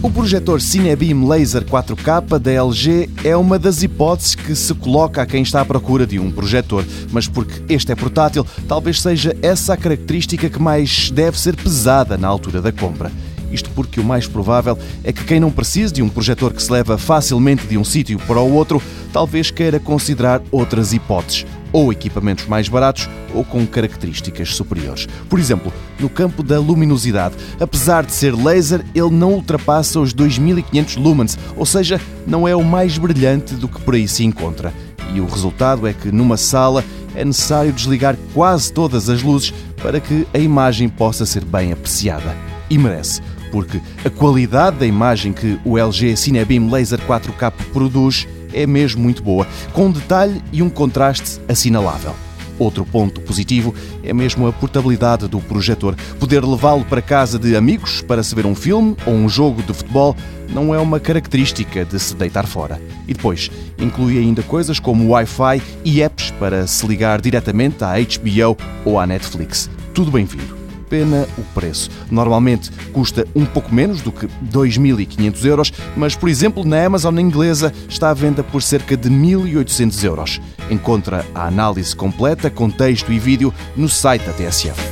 O projetor Cinebeam Laser 4K da LG é uma das hipóteses que se coloca a quem está à procura de um projetor, mas porque este é portátil, talvez seja essa a característica que mais deve ser pesada na altura da compra. Isto porque o mais provável é que quem não precise de um projetor que se leva facilmente de um sítio para o outro, talvez queira considerar outras hipóteses, ou equipamentos mais baratos ou com características superiores. Por exemplo, no campo da luminosidade, apesar de ser laser, ele não ultrapassa os 2500 lumens, ou seja, não é o mais brilhante do que por aí se encontra. E o resultado é que numa sala é necessário desligar quase todas as luzes para que a imagem possa ser bem apreciada. E merece porque a qualidade da imagem que o LG Cinebeam Laser 4K produz é mesmo muito boa, com um detalhe e um contraste assinalável. Outro ponto positivo é mesmo a portabilidade do projetor. Poder levá-lo para casa de amigos para se ver um filme ou um jogo de futebol não é uma característica de se deitar fora. E depois, inclui ainda coisas como Wi-Fi e apps para se ligar diretamente à HBO ou à Netflix. Tudo bem-vindo pena o preço. Normalmente custa um pouco menos do que 2.500 euros, mas, por exemplo, na Amazon inglesa está à venda por cerca de 1.800 euros. Encontra a análise completa com texto e vídeo no site da TSF.